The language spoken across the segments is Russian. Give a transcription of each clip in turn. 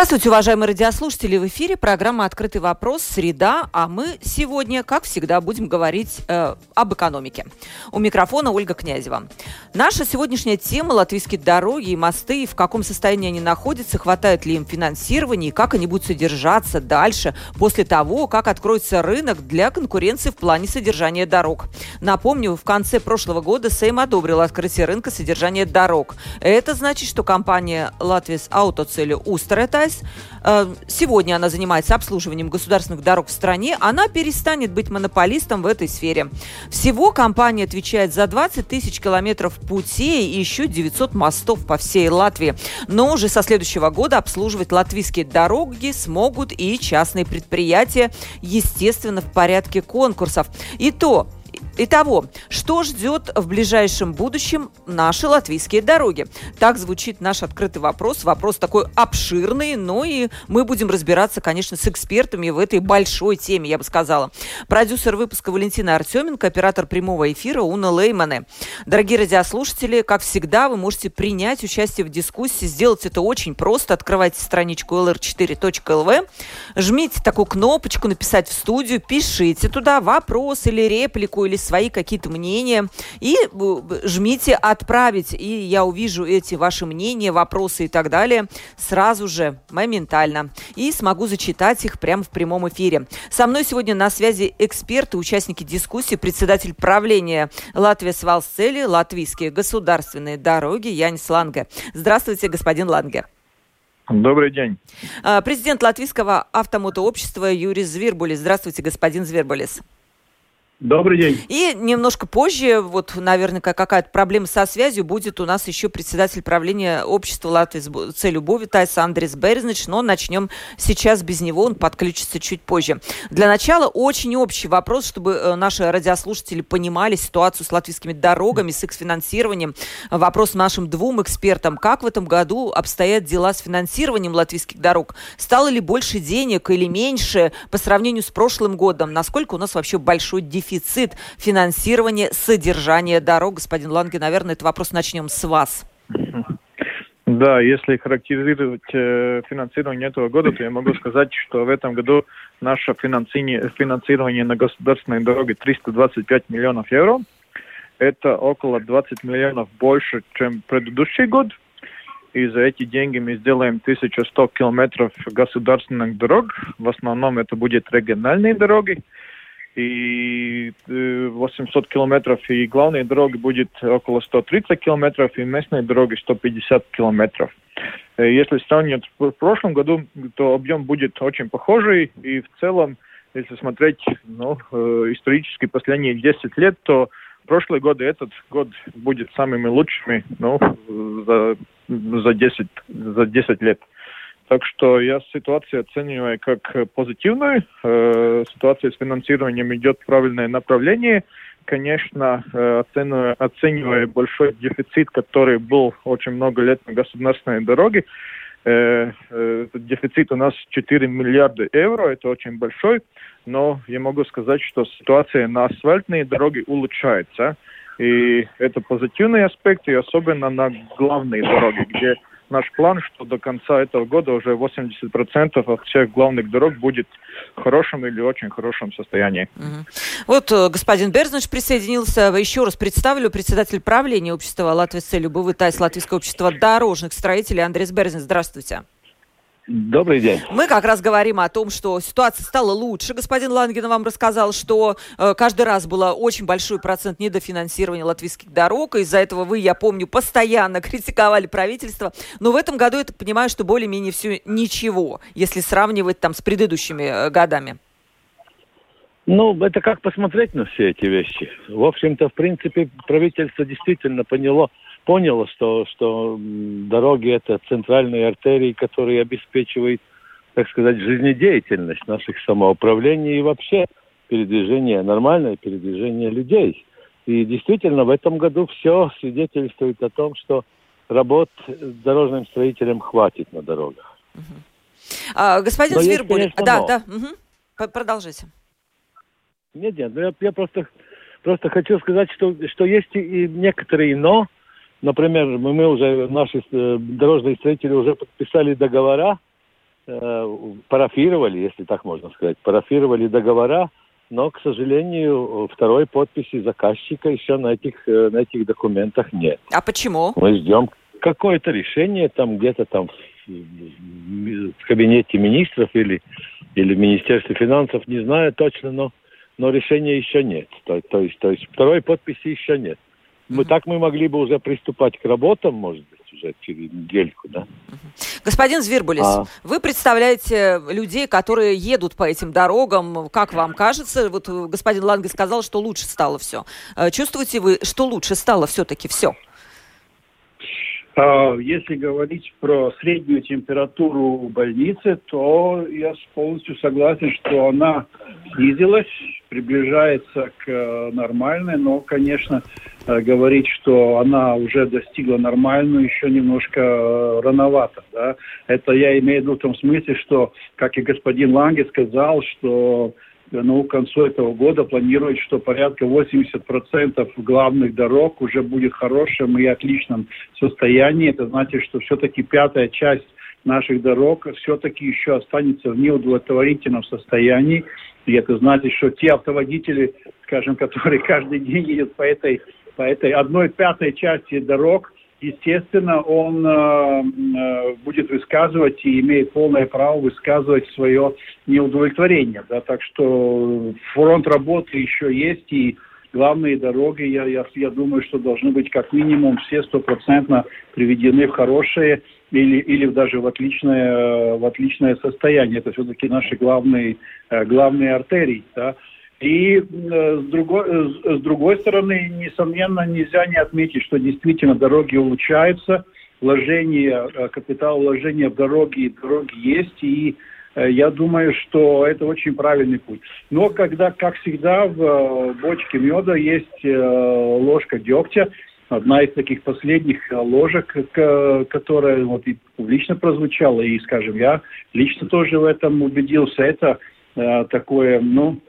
Здравствуйте, уважаемые радиослушатели. В эфире программа «Открытый вопрос. Среда». А мы сегодня, как всегда, будем говорить э, об экономике. У микрофона Ольга Князева. Наша сегодняшняя тема – латвийские дороги и мосты. В каком состоянии они находятся, хватает ли им финансирования и как они будут содержаться дальше, после того, как откроется рынок для конкуренции в плане содержания дорог. Напомню, в конце прошлого года Сейм одобрил открытие рынка содержания дорог. Это значит, что компания «Латвис Аутоцели Устрета Алтайс. Э, сегодня она занимается обслуживанием государственных дорог в стране. Она перестанет быть монополистом в этой сфере. Всего компания отвечает за 20 тысяч километров путей и еще 900 мостов по всей Латвии. Но уже со следующего года обслуживать латвийские дороги смогут и частные предприятия, естественно, в порядке конкурсов. И то Итого, что ждет в ближайшем будущем наши латвийские дороги? Так звучит наш открытый вопрос. Вопрос такой обширный, но и мы будем разбираться, конечно, с экспертами в этой большой теме, я бы сказала. Продюсер выпуска Валентина Артеменко, оператор прямого эфира Уна Леймане. Дорогие радиослушатели, как всегда, вы можете принять участие в дискуссии. Сделать это очень просто. Открывайте страничку lr4.lv, жмите такую кнопочку «Написать в студию», пишите туда вопрос или реплику, или свои какие-то мнения и жмите «Отправить», и я увижу эти ваши мнения, вопросы и так далее сразу же, моментально. И смогу зачитать их прямо в прямом эфире. Со мной сегодня на связи эксперты, участники дискуссии, председатель правления Латвия Свалсцели, латвийские государственные дороги Янис Ланге. Здравствуйте, господин Ланге. Добрый день. А, президент Латвийского автомотообщества Юрий Звербулис. Здравствуйте, господин Звербулис. Добрый день. И немножко позже, вот, наверное, какая-то проблема со связью, будет у нас еще председатель правления общества Латвии с целью Бовитайс Андрес Березнич, но начнем сейчас без него, он подключится чуть позже. Для начала очень общий вопрос, чтобы э, наши радиослушатели понимали ситуацию с латвийскими дорогами, с их финансированием. Вопрос нашим двум экспертам. Как в этом году обстоят дела с финансированием латвийских дорог? Стало ли больше денег или меньше по сравнению с прошлым годом? Насколько у нас вообще большой дефицит? Дефицит финансирования содержания дорог. Господин Ланге, наверное, этот вопрос начнем с вас. Да, если характеризировать э, финансирование этого года, то я могу сказать, что в этом году наше финансирование, на государственной дороге 325 миллионов евро. Это около 20 миллионов больше, чем предыдущий год. И за эти деньги мы сделаем 1100 километров государственных дорог. В основном это будут региональные дороги и 800 э, километров, и главные дороги будет около 130 километров, и местные дороги 150 километров. Э, если сравнивать с прошлым году, то объем будет очень похожий, и в целом, если смотреть ну, э, исторически последние 10 лет, то прошлый год и этот год будет самыми лучшими ну, за, за, 10, за 10 лет. Так что я ситуацию оцениваю как позитивную. Э, ситуация с финансированием идет в правильное направление. Конечно, э, оценивая, большой дефицит, который был очень много лет на государственной дороге, э, э, дефицит у нас 4 миллиарда евро, это очень большой, но я могу сказать, что ситуация на асфальтные дороги улучшается. И это позитивный аспект, и особенно на главные дороги, где наш план, что до конца этого года уже 80% от всех главных дорог будет в хорошем или очень хорошем состоянии. Угу. Вот э, господин Берзнович присоединился. Еще раз представлю председатель правления общества Латвии с целью БВТАЙС Латвийского общества дорожных строителей Андрей Берзнич. Здравствуйте. Добрый день. Мы как раз говорим о том, что ситуация стала лучше. Господин Лангин вам рассказал, что э, каждый раз было очень большой процент недофинансирования латвийских дорог. Из-за этого вы, я помню, постоянно критиковали правительство. Но в этом году я так понимаю, что более-менее все ничего, если сравнивать там с предыдущими э, годами. Ну, это как посмотреть на все эти вещи. В общем-то, в принципе, правительство действительно поняло, поняло, что, что дороги это центральные артерии, которые обеспечивают, так сказать, жизнедеятельность наших самоуправлений и вообще передвижение, нормальное передвижение людей. И действительно, в этом году все свидетельствует о том, что работ дорожным строителям хватит на дорогах. А, господин Но Свирбуль, есть, да, но. да, угу. продолжите. Нет, нет, ну я, я просто, просто хочу сказать, что, что есть и некоторые но. Например, мы, уже, наши э, дорожные строители уже подписали договора, э, парафировали, если так можно сказать, парафировали договора, но, к сожалению, второй подписи заказчика еще на этих, э, на этих документах нет. А почему? Мы ждем какое-то решение там где-то там в, в кабинете министров или, или в Министерстве финансов, не знаю точно, но, но решения еще нет. То, то, есть, то есть второй подписи еще нет. Мы, так мы могли бы уже приступать к работам, может быть, уже через недельку, да. Господин Звербулис, А. вы представляете людей, которые едут по этим дорогам. Как вам кажется? Вот э, господин Ланге сказал, что лучше стало все. Чувствуете вы, что лучше стало все-таки все? А, Если говорить про среднюю температуру в больнице, то я с- полностью согласен, что она снизилась, приближается к э, нормальной, но, конечно, э, говорить, что она уже достигла нормальную, еще немножко э, рановато. Да? Это я имею в виду в том смысле, что, как и господин Ланге сказал, что ну, к концу этого года планируют, что порядка 80% главных дорог уже будет в хорошем и отличном состоянии. Это значит, что все-таки пятая часть наших дорог все-таки еще останется в неудовлетворительном состоянии. И это значит, что те автоводители, скажем, которые каждый день едут по этой, по этой одной пятой части дорог, естественно, он э, э, будет высказывать и имеет полное право высказывать свое неудовлетворение. Да? Так что фронт работы еще есть, и главные дороги, я, я, я думаю, что должны быть как минимум все стопроцентно приведены в хорошее или, или даже в отличное, в отличное состояние. Это все-таки наши главные, э, главные артерии. Да? И э, с, другой, с- другой стороны, несомненно, нельзя не отметить, что действительно дороги улучшаются, вложения, э, капитал вложения в дороги, дороги есть, и я думаю, что это очень правильный путь. Но когда, как всегда, в бочке меда есть ложка дегтя, одна из таких последних э, ложек, к- которая вот и публично прозвучала, и, скажем, я лично тоже в этом убедился, это э, такое, ну,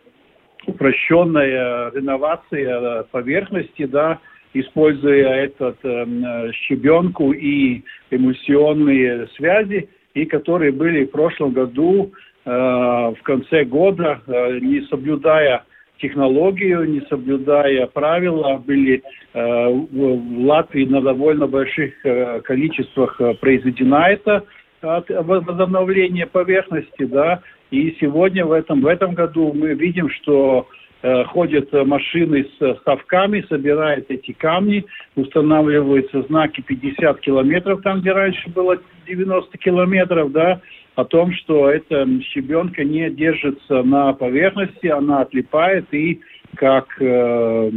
упрощенная реновация поверхности, да, используя этот э, щебенку и эмульсионные связи, и которые были в прошлом году э, в конце года, э, не соблюдая технологию, не соблюдая правила, были э, в Латвии на довольно больших э, количествах э, произведена это от- возобновление поверхности, да, и сегодня в этом, в этом году мы видим, что э, ходят э, машины с э, совками, собирают эти камни, устанавливаются знаки 50 километров, там, где раньше было 90 километров, да, о том, что эта щебенка не держится на поверхности, она отлипает и как э,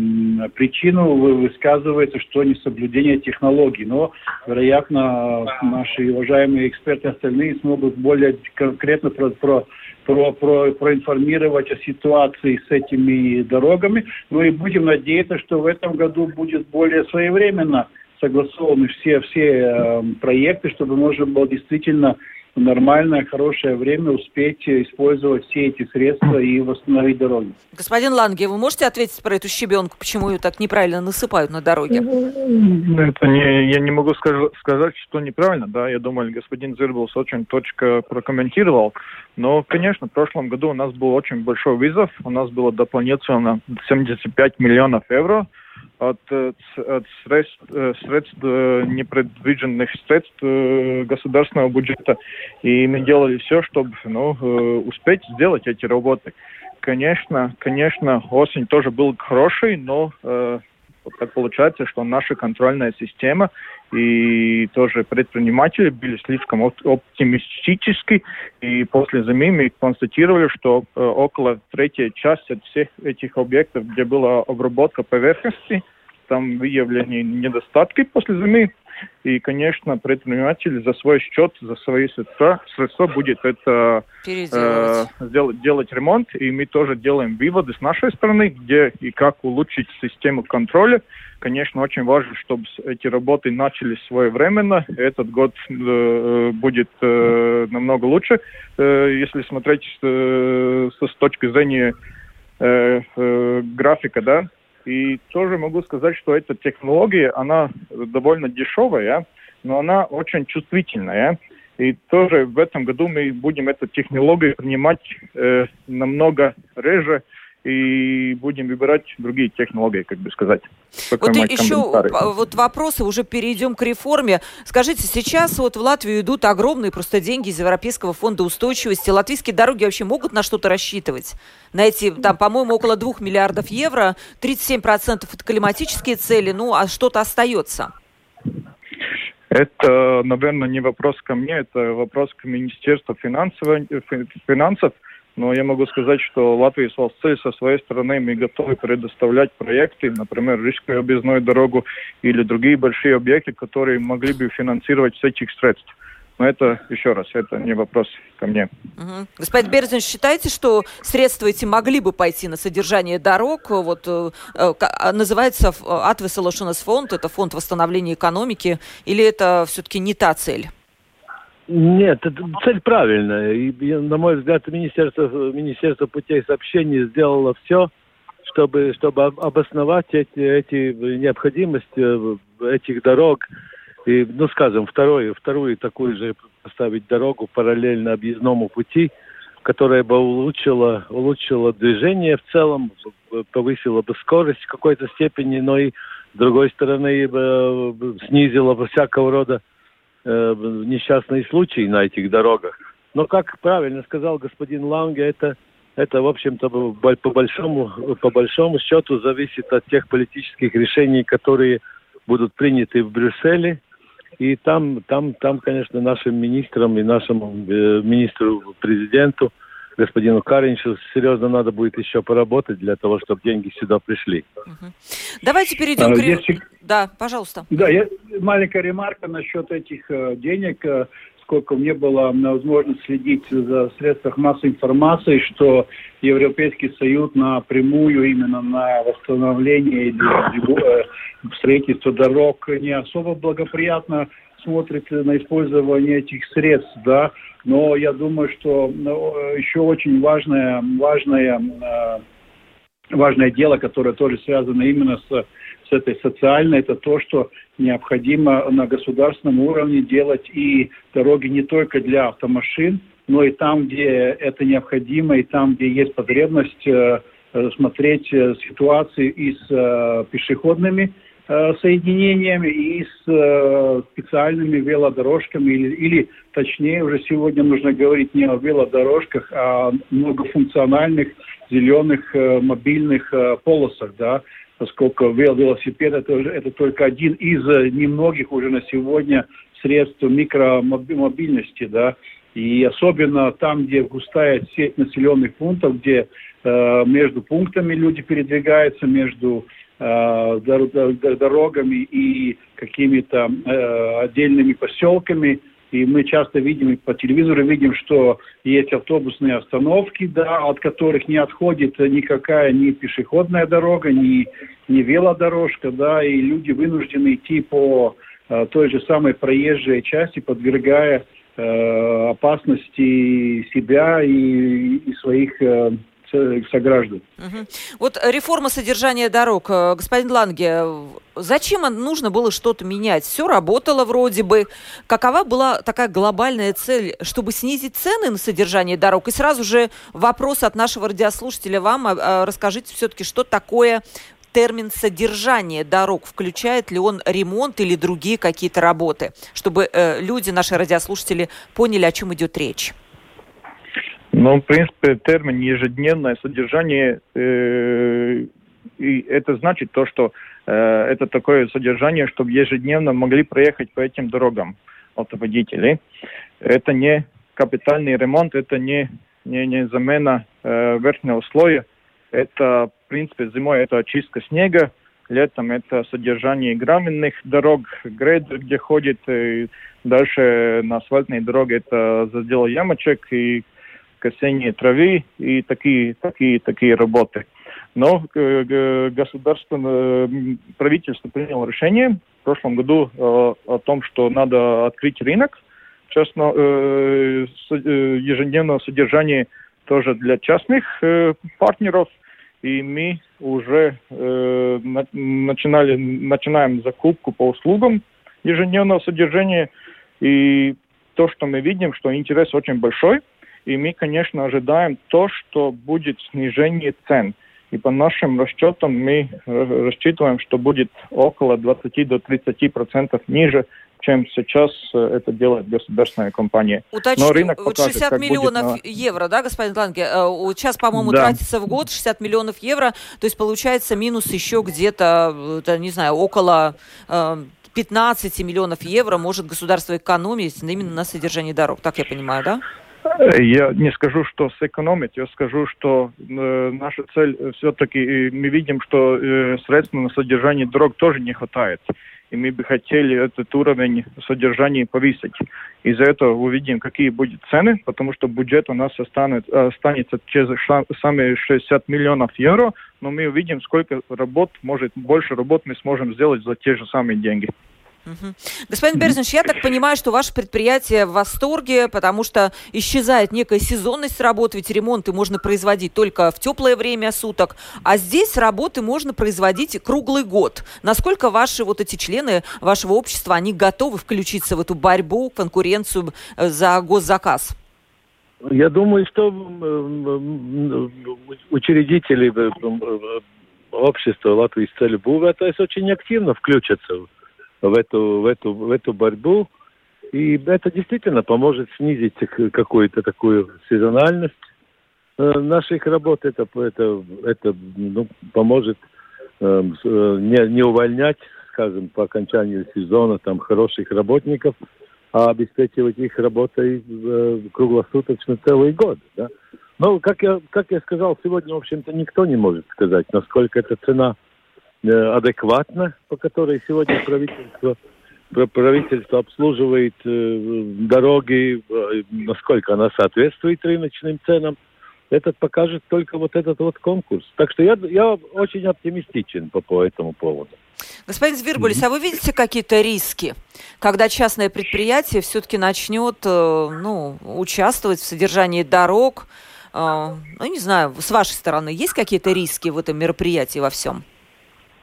причину вы- высказывается, что несоблюдение технологий. Но, вероятно, наши уважаемые эксперты остальные смогут более конкретно про, про, про, про- проинформировать о ситуации с этими дорогами. Ну и будем надеяться, что в этом году будет более своевременно согласованы все, все э, проекты, чтобы можно было действительно нормальное, хорошее время успеть использовать все эти средства и восстановить дороги. Господин Ланге, вы можете ответить про эту щебенку, почему ее так неправильно насыпают на дороге? Это не, я не могу скаж- сказать, что неправильно, да, я думаю, господин Зирбулс очень точно прокомментировал, но, конечно, в прошлом году у нас был очень большой вызов, у нас было дополнительно 75 миллионов евро от, э, от средств, э, средств э, непредвиденных средств государственного бюджета, и мы делали все, чтобы ну, успеть сделать эти работы. Конечно, конечно, осень тоже был хороший, но вот так получается, что наша контрольная система и тоже предприниматели были слишком оп- оптимистически, и после зимы мы констатировали, что э, около третьей части от всех этих объектов, где была обработка поверхности, там выявлены недостатки после зимы, и, конечно, предприниматель за свой счет, за свои средства, средства будет это э, делать, делать ремонт. И мы тоже делаем выводы с нашей стороны, где и как улучшить систему контроля. Конечно, очень важно, чтобы эти работы начались своевременно. Этот год э, будет э, намного лучше, э, если смотреть э, с точки зрения э, э, графика, да, и тоже могу сказать, что эта технология, она довольно дешевая, но она очень чувствительная. И тоже в этом году мы будем эту технологию принимать э, намного реже, и будем выбирать другие технологии, как бы сказать. Вот еще вот вопросы, уже перейдем к реформе. Скажите, сейчас вот в Латвию идут огромные просто деньги из Европейского фонда устойчивости. Латвийские дороги вообще могут на что-то рассчитывать? На эти, там, по-моему, около 2 миллиардов евро, 37% это климатические цели, ну, а что-то остается? Это, наверное, не вопрос ко мне, это вопрос к Министерству финансов. Но я могу сказать, что Латвия с со своей стороны мы готовы предоставлять проекты, например, Рижскую объездную дорогу или другие большие объекты, которые могли бы финансировать с этих средств. Но это, еще раз, это не вопрос ко мне. Угу. Господин Берзин, считаете, что средства эти могли бы пойти на содержание дорог? Вот э, э а, называется Атвеселошенес фонд, это фонд восстановления экономики, или это все-таки не та цель? Нет, цель правильная. И, на мой взгляд, Министерство, Министерство путей сообщений сделало все, чтобы, чтобы обосновать эти, эти необходимость э, этих дорог. И, ну, скажем, вторую, вторую такую же поставить дорогу параллельно объездному пути, которая бы улучшила, улучшила движение в целом, повысила бы скорость в какой-то степени, но и, с другой стороны, снизила бы всякого рода э, несчастные случаи на этих дорогах. Но, как правильно сказал господин Ланге, это, это в общем-то, по большому, по большому счету зависит от тех политических решений, которые будут приняты в Брюсселе. И там, там, там конечно, нашим министрам и нашему э, министру-президенту – господину Каринчу серьезно надо будет еще поработать для того, чтобы деньги сюда пришли. Угу. Давайте перейдем а, к... Если... Да, пожалуйста. Да, я... маленькая ремарка насчет этих э, денег. Э, сколько мне было возможность следить за средствах массовой информации, что Европейский Союз напрямую именно на восстановление или э, строительство дорог не особо благоприятно смотрит на использование этих средств, да, но я думаю, что ну, еще очень важное, важное, э, важное дело, которое тоже связано именно с, с этой социальной, это то, что необходимо на государственном уровне делать и дороги не только для автомашин, но и там, где это необходимо, и там, где есть потребность э, смотреть э, ситуации и с пешеходными соединениями и с э, специальными велодорожками, или, или точнее уже сегодня нужно говорить не о велодорожках, а о многофункциональных зеленых э, мобильных э, полосах, да, поскольку велосипед это, это только один из немногих уже на сегодня средств микромобильности, да, и особенно там, где густая сеть населенных пунктов, где э, между пунктами люди передвигаются, между Э, дорогами и какими-то э, отдельными поселками. И мы часто видим, по телевизору видим, что есть автобусные остановки, да, от которых не отходит никакая ни пешеходная дорога, ни, ни велодорожка, да, и люди вынуждены идти по э, той же самой проезжей части, подвергая э, опасности себя и, и своих э, сограждан. Угу. Вот реформа содержания дорог. Э, господин Ланге, зачем нужно было что-то менять? Все работало вроде бы. Какова была такая глобальная цель, чтобы снизить цены на содержание дорог? И сразу же вопрос от нашего радиослушателя вам. А, расскажите все-таки, что такое термин содержания дорог, включает ли он ремонт или другие какие-то работы, чтобы э, люди, наши радиослушатели, поняли, о чем идет речь. Ну, в принципе, термин ежедневное содержание, э, и это значит то, что э, это такое содержание, чтобы ежедневно могли проехать по этим дорогам автоводители. Это не капитальный ремонт, это не, не, не замена э, верхнего слоя, это, в принципе, зимой это очистка снега, Летом это содержание гравийных дорог, грейдер, где ходит. И дальше на асфальтной дороге это задел ямочек и косение травы и такие, такие, такие работы. Но э, государство, э, правительство приняло решение в прошлом году э, о том, что надо открыть рынок частно, ежедневного содержания тоже для частных партнеров. И мы уже начинали, начинаем закупку по услугам ежедневного содержания. И то, что мы видим, что интерес очень большой. И мы, конечно, ожидаем то, что будет снижение цен. И по нашим расчетам мы э, рассчитываем, что будет около 20 до 30 процентов ниже, чем сейчас э, это делает государственная компания. Уточню, Но рынок покажет, 60 миллионов будет, евро, да, господин Ланге? Э, сейчас, по-моему, да. тратится в год 60 миллионов евро, то есть получается минус еще где-то, не знаю, около 15 миллионов евро может государство экономить именно на содержании дорог, так я понимаю, да? Я не скажу, что сэкономить, я скажу, что э, наша цель э, все-таки, э, мы видим, что э, средств на содержание дорог тоже не хватает. И мы бы хотели этот уровень содержания повысить. Из-за этого увидим, какие будут цены, потому что бюджет у нас останется, останется через самые 60 миллионов евро, но мы увидим, сколько работ, может, больше работ мы сможем сделать за те же самые деньги. Угу. Господин Берзинш, я так понимаю, что ваше предприятие в восторге, потому что исчезает некая сезонность работы, ведь ремонты можно производить только в теплое время суток, а здесь работы можно производить круглый год. Насколько ваши вот эти члены вашего общества, они готовы включиться в эту борьбу, конкуренцию э, за госзаказ? Я думаю, что учредители общества Латвии с целью это очень активно включатся в эту, в эту, в эту борьбу. И это действительно поможет снизить какую-то такую сезональность э, наших работ. Это, это, это ну, поможет э, э, не, не увольнять, скажем, по окончанию сезона там хороших работников, а обеспечивать их работой э, круглосуточно целый год. Да? Но, как я, как я сказал, сегодня, в общем-то, никто не может сказать, насколько эта цена Э, адекватно, по которой сегодня правительство правительство обслуживает э, дороги, э, насколько она соответствует рыночным ценам, это покажет только вот этот вот конкурс. Так что я, я очень оптимистичен по, по этому поводу. Господин Звербулис, mm-hmm. а вы видите какие-то риски, когда частное предприятие все-таки начнет ну, участвовать в содержании дорог? Ну, не знаю, с вашей стороны есть какие-то риски в этом мероприятии во всем?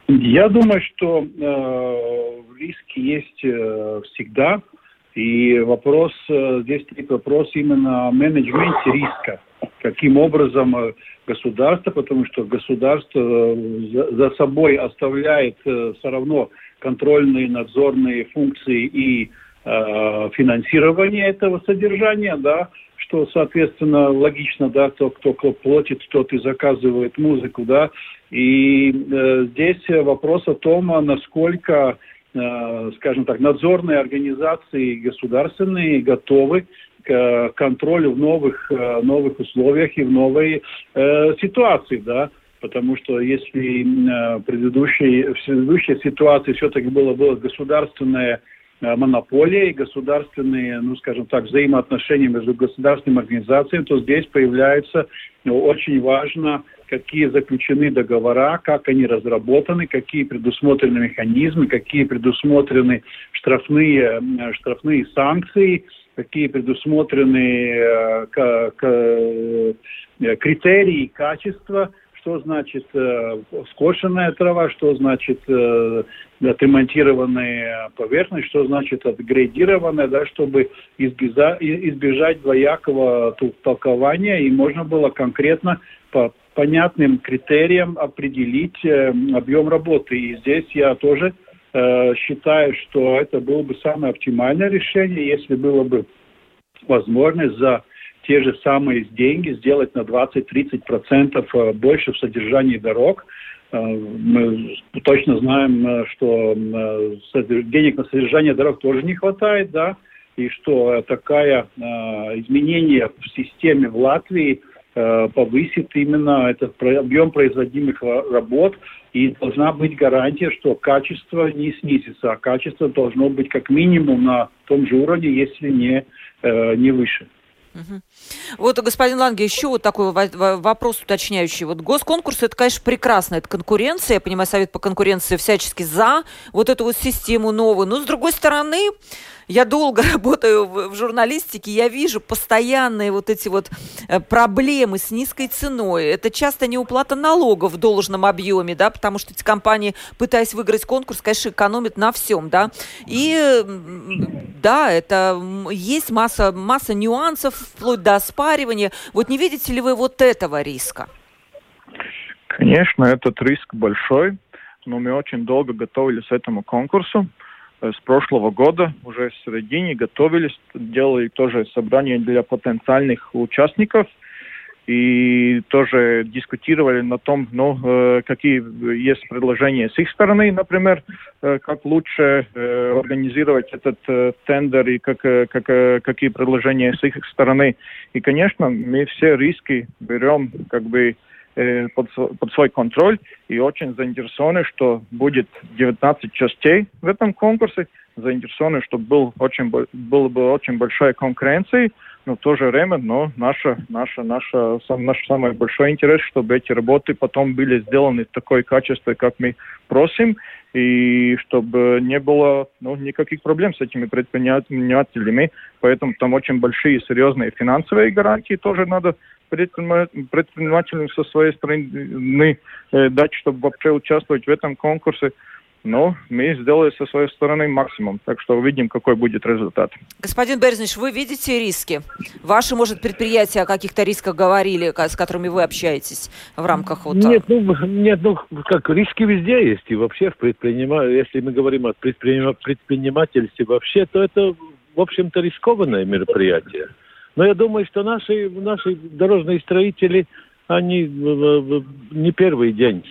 Я думаю, что э, риски есть э, всегда. И вопрос, э, здесь стоит вопрос именно о менеджменте риска. Каким образом э, государство, потому что государство э, за, собой оставляет э, все равно контрольные, надзорные функции и э, финансирование этого содержания, да, что, соответственно, логично, да, кто, кто платит, тот и заказывает музыку, да, и э, здесь вопрос о том, насколько, э, скажем так, надзорные организации государственные готовы к контролю в новых, э, новых условиях и в новой э, ситуации, да, потому что если э, предыдущей, в предыдущей ситуации все-таки было, было государственное Э, монополия и государственные, ну, скажем так, взаимоотношения между государственными организациями, то здесь появляется ну, очень важно, какие заключены договора, как они разработаны, какие предусмотрены механизмы, какие предусмотрены штрафные, э, штрафные санкции, какие предусмотрены э, к, к, критерии качества что значит э, скошенная трава, что значит э, отремонтированная поверхность, что значит отгрейдированная, да, чтобы избежать, избежать двоякого толкования, и можно было конкретно по понятным критериям определить э, объем работы. И здесь я тоже э, считаю, что это было бы самое оптимальное решение, если было бы возможность за те же самые деньги сделать на 20-30% э, больше в содержании дорог. Э, мы точно знаем, э, что денег на содержание дорог тоже не хватает, да, и что такое изменение в системе в Латвии повысит именно этот объем производимых работ, и должна быть гарантия, что качество не снизится, а качество должно быть как минимум на том же уровне, если не, не выше. Вот, господин Ланге, еще вот такой вопрос уточняющий. Вот госконкурс, это, конечно, прекрасно, это конкуренция. Я понимаю, Совет по конкуренции всячески за вот эту вот систему новую. Но, с другой стороны, я долго работаю в, в журналистике, я вижу постоянные вот эти вот э, проблемы с низкой ценой. Это часто не уплата налогов в должном объеме, да, потому что эти компании, пытаясь выиграть конкурс, конечно, экономят на всем, да. И да, это есть масса, масса нюансов, вплоть до оспаривания. Вот не видите ли вы вот этого риска? Конечно, этот риск большой, но мы очень долго готовились к этому конкурсу. Э, с прошлого года, уже в середине, готовились, делали тоже собрание для потенциальных участников и тоже дискутировали на том, ну, э, какие есть предложения с их стороны, например, э, как лучше организовать этот тендер и как, как, какие предложения с их стороны. И, конечно, мы все риски берем как бы под, под свой контроль. И очень заинтересованы, что будет 19 частей в этом конкурсе, заинтересованы, чтобы был очень, было бы очень большая конкуренция, но в то же время, но наша, наша, наша, сам, наш самый большой интерес, чтобы эти работы потом были сделаны в такое качество, как мы просим, и чтобы не было ну, никаких проблем с этими предпринимателями. Поэтому там очень большие серьезные финансовые гарантии тоже надо предпринимателям со своей стороны э, дать, чтобы вообще участвовать в этом конкурсе. Но мы сделали со своей стороны максимум, так что увидим, какой будет результат. Господин Берзнич, вы видите риски? Ваши, может, предприятия о каких-то рисках говорили, с которыми вы общаетесь в рамках вот... Нет, ну, нет, ну как, риски везде есть. И вообще, в предпринима... если мы говорим о предприним... предпринимательстве вообще, то это, в общем-то, рискованное мероприятие. Но я думаю, что наши, наши дорожные строители, они не первый день,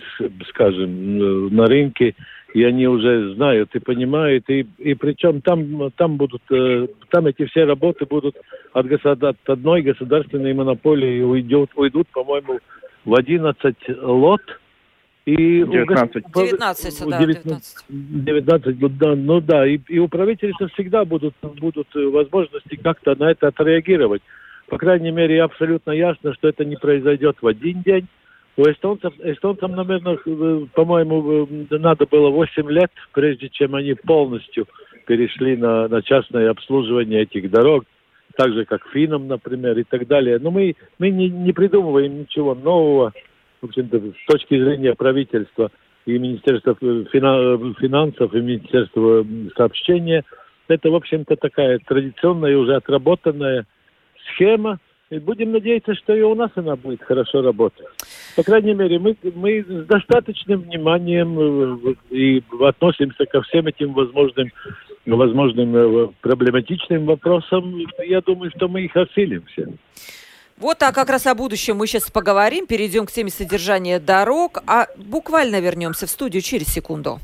скажем, на рынке, и они уже знают и понимают, и, и причем там, там будут, э, там эти все работы будут от, от одной государственной монополии уйдет, уйдут, по-моему, в 11 лот, и 19. 19, да, 19. 19, да, ну да, и, и у правительства всегда будут, будут возможности как-то на это отреагировать. По крайней мере, абсолютно ясно, что это не произойдет в один день. У эстонцев, эстонцам, наверное, по-моему, надо было 8 лет, прежде чем они полностью перешли на, на частное обслуживание этих дорог, так же, как финнам, например, и так далее. Но мы, мы не, не придумываем ничего нового в общем-то, с точки зрения правительства и Министерства финансов, и Министерства сообщения, это, в общем-то, такая традиционная, уже отработанная схема, и будем надеяться, что и у нас она будет хорошо работать. По крайней мере, мы, мы с достаточным вниманием э, и относимся ко всем этим возможным, возможным э, проблематичным вопросам. Я думаю, что мы их осилим все. Вот так как раз о будущем мы сейчас поговорим, перейдем к теме содержания дорог, а буквально вернемся в студию через секунду.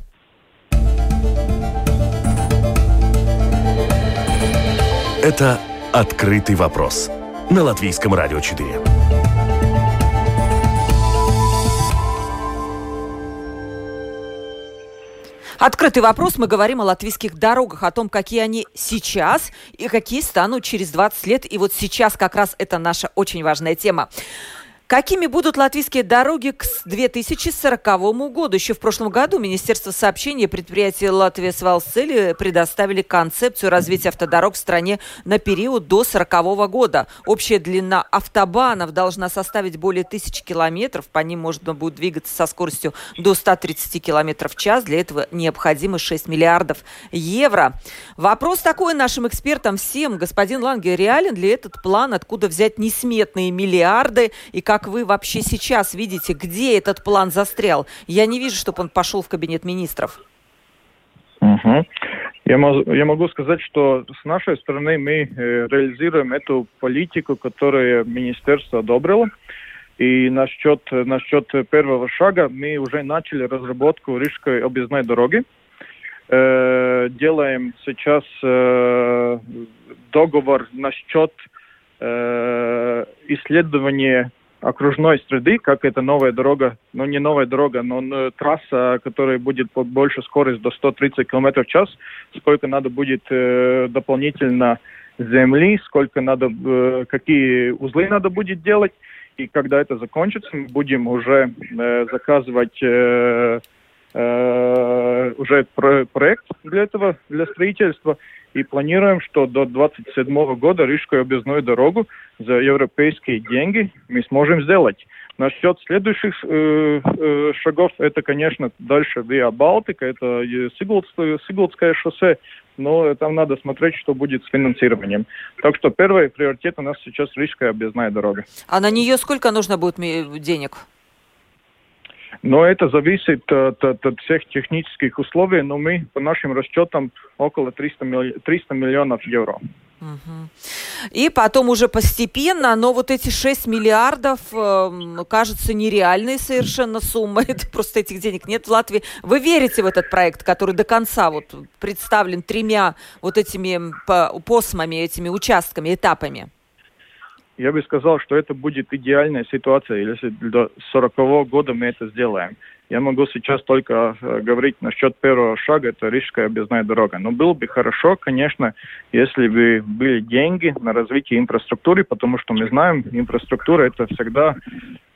Это «Открытый вопрос» на Латвийском радио 4. Открытый вопрос. Мы говорим о латвийских дорогах, о том, какие они сейчас и какие станут через 20 лет. И вот сейчас как раз это наша очень важная тема. Какими будут латвийские дороги к 2040 году? Еще в прошлом году Министерство сообщения и предприятие Латвия Свалцели предоставили концепцию развития автодорог в стране на период до 40 года. Общая длина автобанов должна составить более тысячи километров. По ним можно будет двигаться со скоростью до 130 километров в час. Для этого необходимо 6 миллиардов евро. Вопрос такой нашим экспертам всем. Господин Ланге, реален ли этот план? Откуда взять несметные миллиарды? И как как вы вообще сейчас видите, где этот план застрял? Я не вижу, чтобы он пошел в кабинет министров. Угу. Я, могу, я могу сказать, что с нашей стороны мы э, реализуем эту политику, которую министерство одобрило. И насчет, насчет первого шага мы уже начали разработку Рижской объездной дороги. Э, делаем сейчас э, договор насчет э, исследования окружной среды, как это новая дорога, ну не новая дорога, но э, трасса, которая будет больше скорость до 130 км в час, сколько надо будет э, дополнительно земли, сколько надо, э, какие узлы надо будет делать. И когда это закончится, мы будем уже э, заказывать э, э, уже про проект для этого, для строительства. И планируем, что до 27 года Рижскую объездную дорогу за европейские деньги мы сможем сделать. Насчет следующих э, э, шагов, это, конечно, дальше Виа Балтика, это Сигулдское, Сигулдское шоссе, но там надо смотреть, что будет с финансированием. Так что первый приоритет у нас сейчас Рижская объездная дорога. А на нее сколько нужно будет денег? Но это зависит от, от, от всех технических условий, но мы по нашим расчетам около 300, милли, 300 миллионов евро. И потом уже постепенно, но вот эти 6 миллиардов э, кажется нереальной совершенно суммой. Это просто этих денег нет в Латвии. Вы верите в этот проект, который до конца вот представлен тремя вот этими посмами, этими участками, этапами? Я бы сказал, что это будет идеальная ситуация, если до 40 года мы это сделаем. Я могу сейчас только э, говорить насчет первого шага, это Рижская объездная дорога. Но было бы хорошо, конечно, если бы были деньги на развитие инфраструктуры, потому что мы знаем, инфраструктура это всегда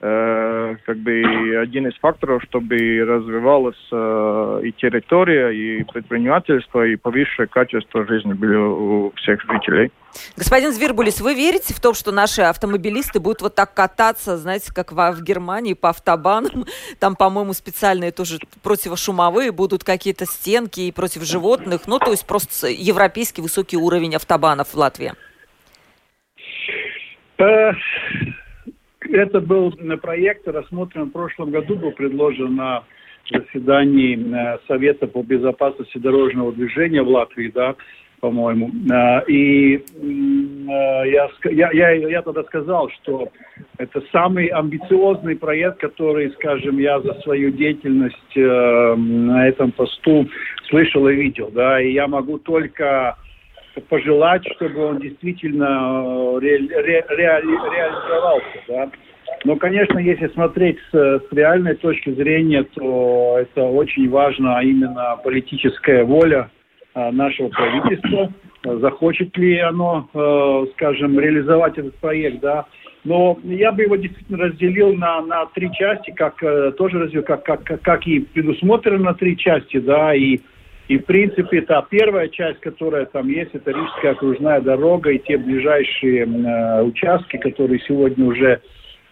как бы один из факторов, чтобы развивалась э, и территория, и предпринимательство, и повысшее качество жизни были у всех жителей. Господин Звербулис, вы верите в то, что наши автомобилисты будут вот так кататься, знаете, как в, в Германии по автобанам? Там, по-моему, специальные тоже противошумовые будут какие-то стенки и против животных. Ну, то есть просто европейский высокий уровень автобанов в Латвии. Э, это был проект, рассмотрен в прошлом году, был предложен на заседании э, Совета по безопасности дорожного движения в Латвии, да, по-моему. А, и я, я, я, я тогда сказал, что это самый амбициозный проект, который, скажем, я за свою деятельность э, на этом посту слышал и видел. Да, и я могу только пожелать, чтобы он действительно ре, ре, ре, реализовался. Да. Но, конечно, если смотреть с, с реальной точки зрения, то это очень важно, а именно политическая воля а, нашего правительства, захочет ли оно, э, скажем, реализовать этот проект, да. Но я бы его действительно разделил на, на три части, как э, тоже разделил, как, как, как и предусмотрено на три части, да, и и, в принципе, это первая часть, которая там есть, это Рижская окружная дорога и те ближайшие э, участки, которые сегодня уже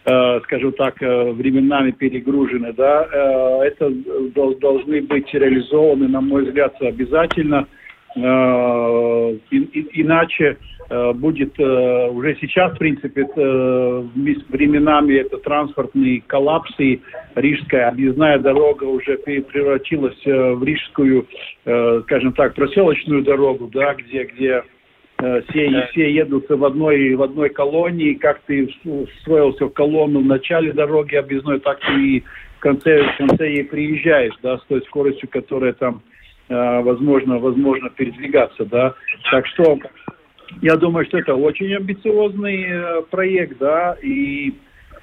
Э, скажем так, э, временами перегружены, да, э, это должны быть реализованы, на мой взгляд, обязательно, иначе будет уже сейчас, в принципе, временами это транспортный коллапс, и Рижская объездная дорога уже превратилась в Рижскую, скажем так, проселочную дорогу, да, где, где Э, все, все едут в одной, в одной колонии, как ты строился в колонну в начале дороги объездной, так ты и в конце, в конце и приезжаешь, да, с той скоростью, которая там э, возможно, возможно передвигаться, да. Так что я думаю, что это очень амбициозный э, проект, да, и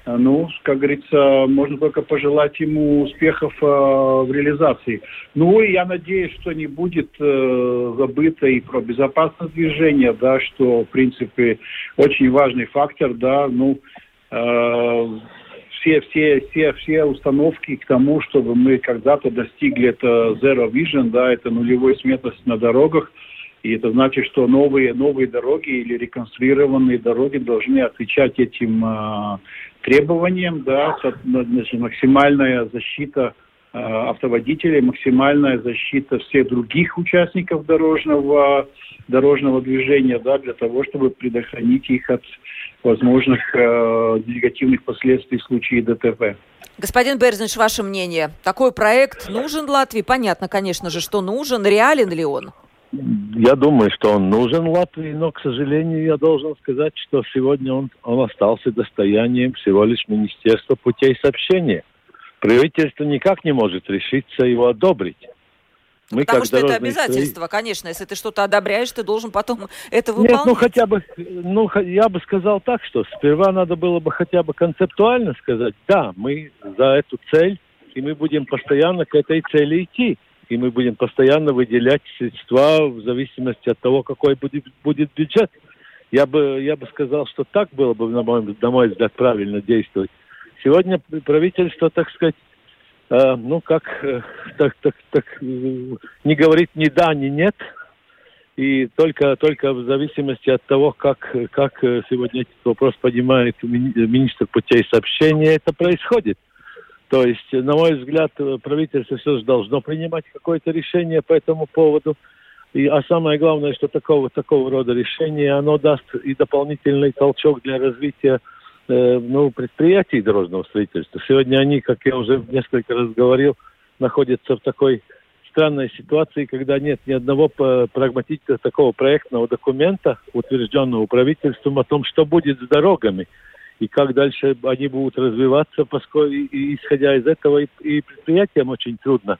а, ну, как говорится, можно только пожелать ему успехов э, в реализации. Ну, и я надеюсь, что не будет э, забыто и про безопасность движения, да, что, в принципе, очень важный фактор, да, ну, э, все, все, все, все установки к тому, чтобы мы когда-то достигли это zero vision, да, это нулевой смертность на дорогах, и это значит, что новые, новые дороги или реконструированные дороги должны отвечать этим э, требованиям, да, значит, максимальная защита э, автоводителей, максимальная защита всех других участников дорожного, дорожного движения, да, для того, чтобы предохранить их от возможных э, негативных последствий в случае ДТП. Господин Берзинш, ваше мнение, такой проект нужен Латвии? Понятно, конечно же, что нужен. Реален ли он? Я думаю, что он нужен Латвии, но, к сожалению, я должен сказать, что сегодня он, он остался достоянием всего лишь Министерства путей сообщения. Правительство никак не может решиться его одобрить. Мы Потому что это обязательство, строи... конечно. Если ты что-то одобряешь, ты должен потом это выполнять. Нет, ну хотя бы, ну я бы сказал так, что сперва надо было бы хотя бы концептуально сказать, да, мы за эту цель, и мы будем постоянно к этой цели идти. И мы будем постоянно выделять средства в зависимости от того, какой будет, будет бюджет. Я бы, я бы сказал, что так было бы, на мой, на мой взгляд, правильно действовать. Сегодня правительство, так сказать, э, ну как, э, так, так, так, э, не говорит ни да, ни нет, и только, только в зависимости от того, как, как сегодня этот вопрос поднимает министр путей сообщения, это происходит. То есть, на мой взгляд, правительство все же должно принимать какое-то решение по этому поводу. И, а самое главное, что такого, такого рода решение, оно даст и дополнительный толчок для развития Э, ну, предприятий дорожного строительства. Сегодня они, как я уже несколько раз говорил, находятся в такой странной ситуации, когда нет ни одного прагматического такого проектного документа, утвержденного правительством, о том, что будет с дорогами и как дальше они будут развиваться, поскольку исходя из этого и, и предприятиям очень трудно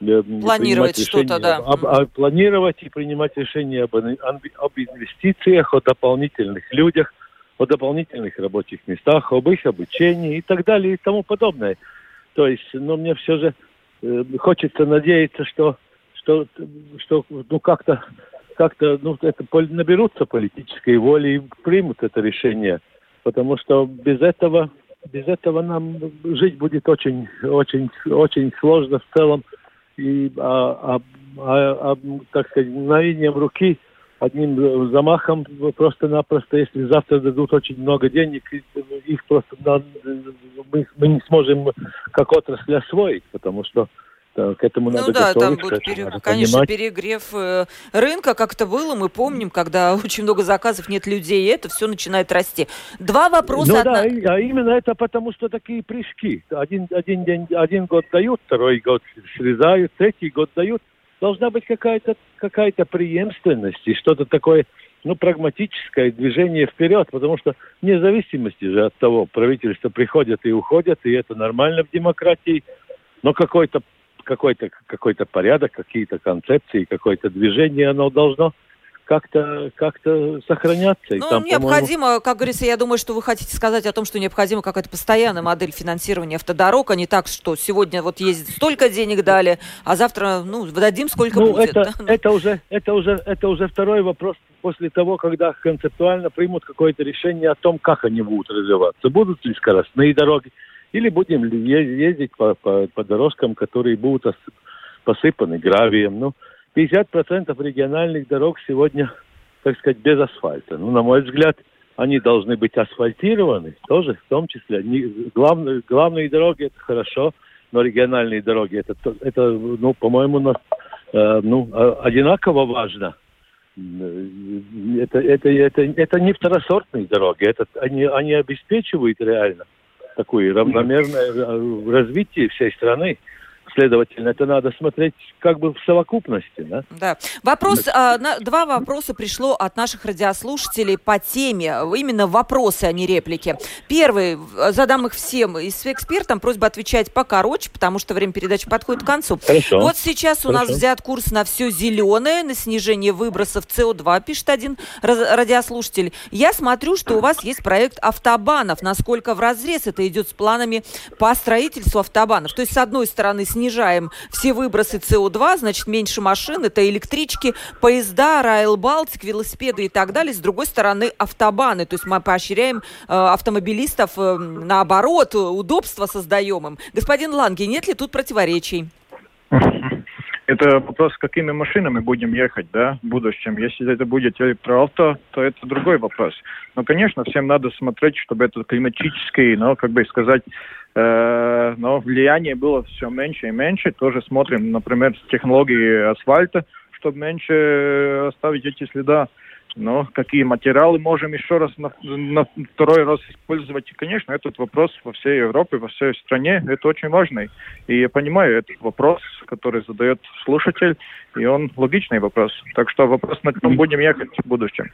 э, планировать что-то, да. Об, об, планировать и принимать решения об, об инвестициях, о дополнительных людях – о дополнительных рабочих местах, об их обучении и так далее и тому подобное. То есть, ну, мне все же э, хочется надеяться, что, что, что ну, как-то как-то ну, это наберутся политической воли и примут это решение. Потому что без этого, без этого нам жить будет очень, очень, очень сложно в целом. И а, а, а, а, так сказать, мгновением руки одним замахом просто-напросто, если завтра дадут очень много денег, их просто мы, мы не сможем как отрасль освоить, потому что к этому ну надо да, там будет, пере... надо конечно, понимать. перегрев э, рынка, как это было, мы помним, когда очень много заказов, нет людей, и это все начинает расти. Два вопроса. Ну одна... да, а именно это потому, что такие прыжки. Один, один, день, один год дают, второй год срезают, третий год дают – должна быть какая-то какая преемственность и что-то такое, ну, прагматическое движение вперед, потому что вне зависимости же от того, правительства приходят и уходят, и это нормально в демократии, но какой-то какой-то какой-то порядок, какие-то концепции, какое-то движение, оно должно как-то как сохраняться. Ну, там, необходимо, как говорится, я думаю, что вы хотите сказать о том, что необходима какая-то постоянная модель финансирования автодорог, а не так, что сегодня вот ездит столько денег дали, а завтра, ну, дадим сколько ну, будет. Это, да? это, уже, это, уже, это уже второй вопрос после того, когда концептуально примут какое-то решение о том, как они будут развиваться. Будут ли скоростные дороги, или будем ездить по, по, по дорожкам, которые будут посыпаны гравием. Ну, 50% региональных дорог сегодня, так сказать, без асфальта. Ну, на мой взгляд, они должны быть асфальтированы, тоже в том числе. Не, главные, главные дороги это хорошо, но региональные дороги это, это ну, по-моему, э, ну, одинаково важно. Это, это, это, это не второсортные дороги, это, они, они обеспечивают реально такое равномерное э, развитие всей страны. Следовательно, это надо смотреть как бы в совокупности. Да, да. Вопрос, а, на, два вопроса пришло от наших радиослушателей по теме. Именно вопросы, а не реплики. Первый, задам их всем и с экспертом. Просьба отвечать покороче, потому что время передачи подходит к концу. Хорошо. Вот сейчас Хорошо. у нас взят курс на все зеленое, на снижение выбросов СО2, пишет один радиослушатель. Я смотрю, что у вас есть проект автобанов. Насколько в разрез это идет с планами по строительству автобанов? То есть, с одной стороны, снижаем все выбросы СО2, значит, меньше машин, это электрички, поезда, Райл Балтик, велосипеды и так далее. С другой стороны, автобаны, то есть мы поощряем э, автомобилистов, э, наоборот, удобство создаем им. Господин Ланги, нет ли тут противоречий? Это вопрос, какими машинами будем ехать, да, в будущем. Если это будет электроавто, то это другой вопрос. Но, конечно, всем надо смотреть, чтобы это климатический, ну, как бы сказать, но влияние было все меньше и меньше. Тоже смотрим, например, с технологией асфальта, чтобы меньше оставить эти следа. Но какие материалы можем еще раз на, на второй раз использовать? И, конечно, этот вопрос во всей Европе, во всей стране, это очень важный. И я понимаю этот вопрос, который задает слушатель, и он логичный вопрос. Так что вопрос, на котором будем ехать в будущем.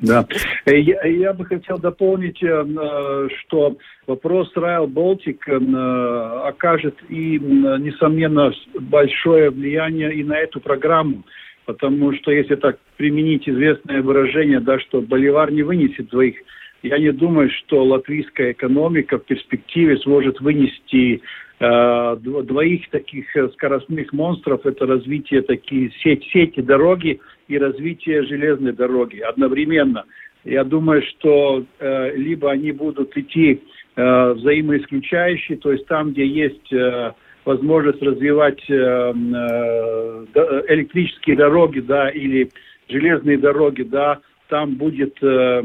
Да. Э, я, я бы хотел дополнить, э, что вопрос Rail Baltic э, окажет и, несомненно, большое влияние и на эту программу. Потому что, если так применить известное выражение, да, что боливар не вынесет двоих, я не думаю, что латвийская экономика в перспективе сможет вынести э, двоих таких э, скоростных монстров. Это развитие такие сеть, сети дороги и развитие железной дороги одновременно. Я думаю, что э, либо они будут идти э, взаимоисключающие, то есть там, где есть возможность развивать э, э, электрические дороги, да, или железные дороги, да, там будет, э,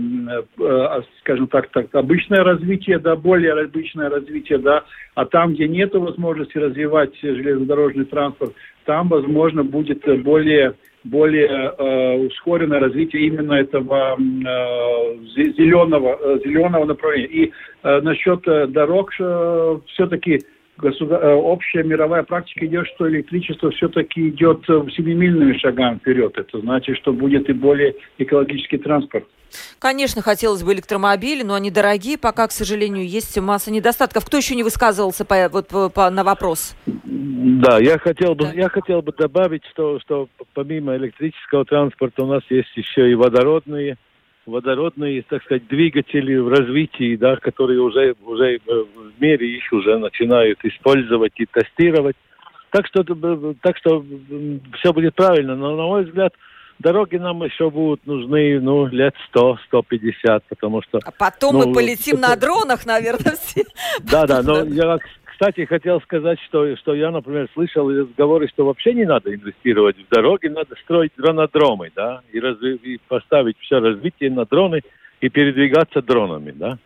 скажем так, так, обычное развитие, да, более обычное развитие, да, а там, где нет возможности развивать железнодорожный транспорт, там, возможно, будет более более э, ускоренное развитие именно этого э, зеленого, зеленого направления. И э, насчет дорог э, все-таки государ... Э, общая мировая практика идет, что электричество все-таки идет э, семимильными шагами вперед. Это значит, что будет и более экологический транспорт. Конечно, хотелось бы электромобили, но они дорогие, пока, к сожалению, есть масса недостатков. Кто еще не высказывался по, вот, по, на вопрос? Да, я хотел бы, да. я хотел бы добавить, что, что помимо электрического транспорта у нас есть еще и водородные водородные, так сказать, двигатели в развитии, да, которые уже, уже э, в мире их уже начинают использовать и тестировать. Так что, э, так что все будет правильно. Но, на мой взгляд, дороги нам еще будут нужны, ну, лет 100-150, потому что... А потом ну, мы полетим это... на дронах, наверное, все. Да, да, но я кстати, хотел сказать, что, что я, например, слышал разговоры, что вообще не надо инвестировать в дороги, надо строить дронодромы, да, и, разви- и поставить все развитие на дроны и передвигаться дронами, да.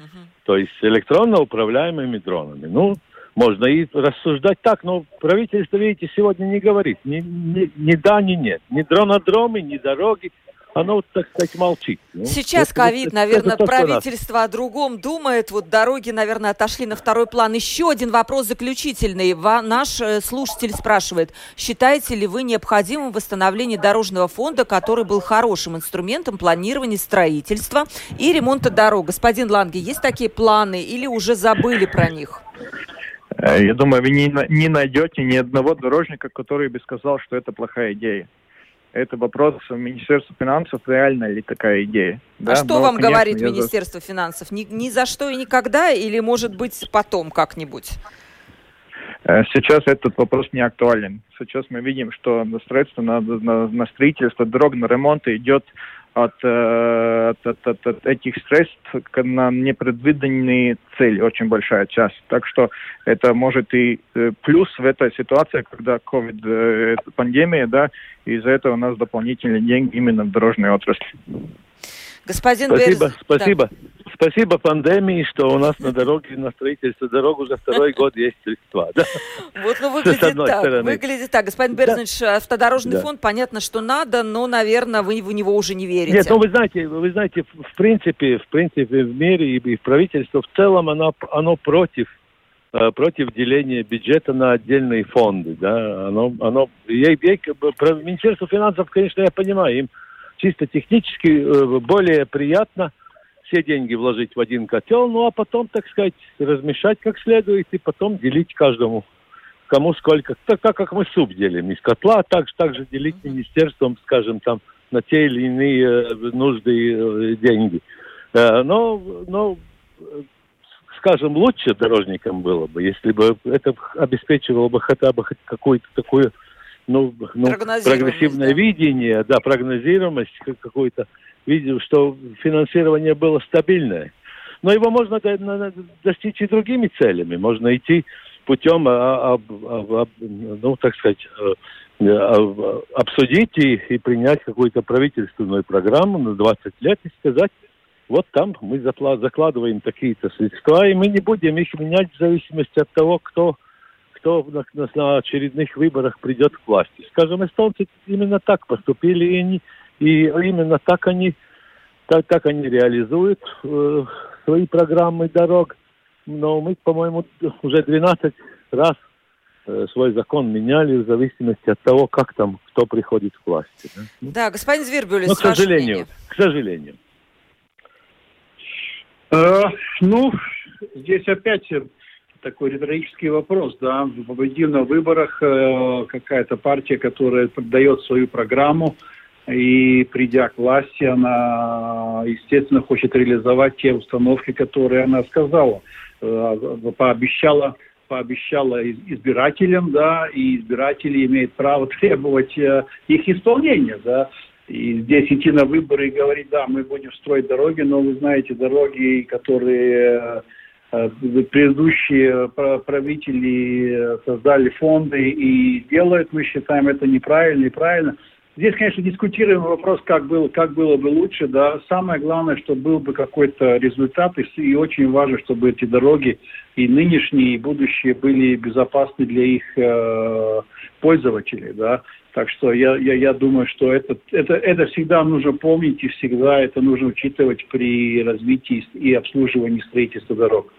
Uh-huh. То есть электронно управляемыми дронами. Ну, можно и рассуждать так, но правительство, видите, сегодня не говорит ни, ни, ни да, ни нет. Ни дронодромы, ни дороги оно, так сказать, молчит. Ну, Сейчас ковид, вот, наверное, это правительство о другом думает. Вот дороги, наверное, отошли на второй план. Еще один вопрос заключительный. Ва наш э, слушатель спрашивает, считаете ли вы необходимым восстановление дорожного фонда, который был хорошим инструментом планирования строительства и ремонта дорог? Господин Ланге, есть такие планы или уже забыли про них? Э, я думаю, вы не, не найдете ни одного дорожника, который бы сказал, что это плохая идея это вопрос Министерства финансов, реально ли такая идея. А да? что Но, вам конечно, говорит Министерство за... финансов? Ни, ни за что и никогда или, может быть, потом как-нибудь? Э, сейчас этот вопрос не актуален. Сейчас мы видим, что средства на, на, на строительство дорог, на ремонт идет от, э, от, от, от, от этих средств на непредвиденные цели, очень большая часть. Так что это может и э, плюс в этой ситуации, когда COVID, э, пандемия, да, из-за этого у нас дополнительные деньги именно в дорожной отрасли. Господин спасибо, Берз... спасибо. Да. Спасибо пандемии, что у нас на дороге, на строительство дорог уже второй год есть средства. Да? Вот, ну, выглядит так. Стороны. Выглядит так. Господин Берзович, да. автодорожный да. фонд, понятно, что надо, но, наверное, вы в него уже не верите. Нет, ну, вы знаете, вы знаете, в принципе, в принципе, в мире и в правительстве в целом оно, оно против э, против деления бюджета на отдельные фонды, да, оно, оно, ей, ей, Министерство финансов, конечно, я понимаю, им чисто технически э, более приятно все деньги вложить в один котел, ну а потом, так сказать, размешать как следует и потом делить каждому, кому сколько. Так, как мы суп делим из котла, так, так же делить министерством, скажем, там, на те или иные э, нужды э, деньги. Но, но, скажем, лучше дорожникам было бы, если бы это обеспечивало бы хотя бы хоть какую-то такую ну, ну прогрессивное да. видение, да, прогнозируемость какой-то, видел, что финансирование было стабильное. Но его можно достичь и другими целями. Можно идти путем, а, а, ну, так сказать, э, обсудить и, и принять какую-то правительственную программу на 20 лет и сказать, вот там мы закладываем такие-то средства, и мы не будем их менять в зависимости от того, кто кто на, на очередных выборах придет к власти. Скажем, эстонцы именно так поступили, и не, И именно так они, так, так они реализуют э, свои программы дорог. Но мы, по-моему, уже 12 раз э, свой закон меняли в зависимости от того, как там кто приходит к власти. Да, да господин Звербюлис, Но, к сожалению, к сожалению. Э, ну, здесь опять такой риторический вопрос, да, победил на выборах э, какая-то партия, которая продает свою программу, и придя к власти, она, естественно, хочет реализовать те установки, которые она сказала, э, пообещала пообещала избирателям, да, и избиратели имеют право требовать э, их исполнения, да. И здесь идти на выборы и говорить, да, мы будем строить дороги, но вы знаете, дороги, которые предыдущие правители создали фонды и делают, мы считаем это неправильно и правильно. Здесь, конечно, дискутируем вопрос, как было, как было бы лучше, да. Самое главное, чтобы был бы какой-то результат, и, и очень важно, чтобы эти дороги и нынешние, и будущие были безопасны для их э, пользователей, да. Так что я, я, я думаю, что это, это, это всегда нужно помнить и всегда это нужно учитывать при развитии и обслуживании строительства дорог.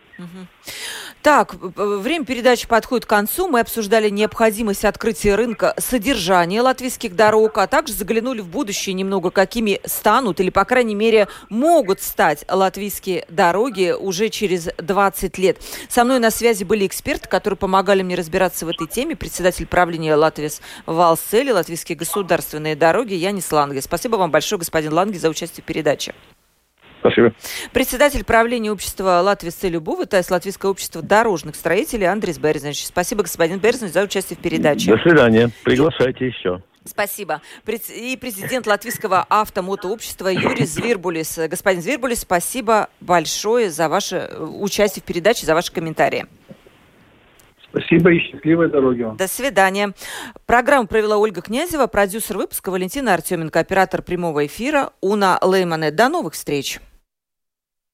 Так, время передачи подходит к концу. Мы обсуждали необходимость открытия рынка содержания латвийских дорог, а также заглянули в будущее немного, какими станут или, по крайней мере, могут стать латвийские дороги уже через 20 лет. Со мной на связи были эксперты, которые помогали мне разбираться в этой теме. Председатель правления Латвис Валсели, Латвийские государственные дороги Янис Ланге. Спасибо вам большое, господин Ланге, за участие в передаче. Спасибо. Председатель правления общества Латвии с целью БУВ, Латвийское общество дорожных строителей Андрей Берзович. Спасибо, господин Берзович, за участие в передаче. До свидания. Приглашайте еще. Спасибо. И президент Латвийского автомотообщества Юрий Звербулис. Господин Звербулис, спасибо большое за ваше э, участие в передаче, за ваши комментарии. Спасибо и счастливой дороги вам. До свидания. Программу провела Ольга Князева, продюсер выпуска Валентина Артеменко, оператор прямого эфира Уна Леймане. До новых встреч.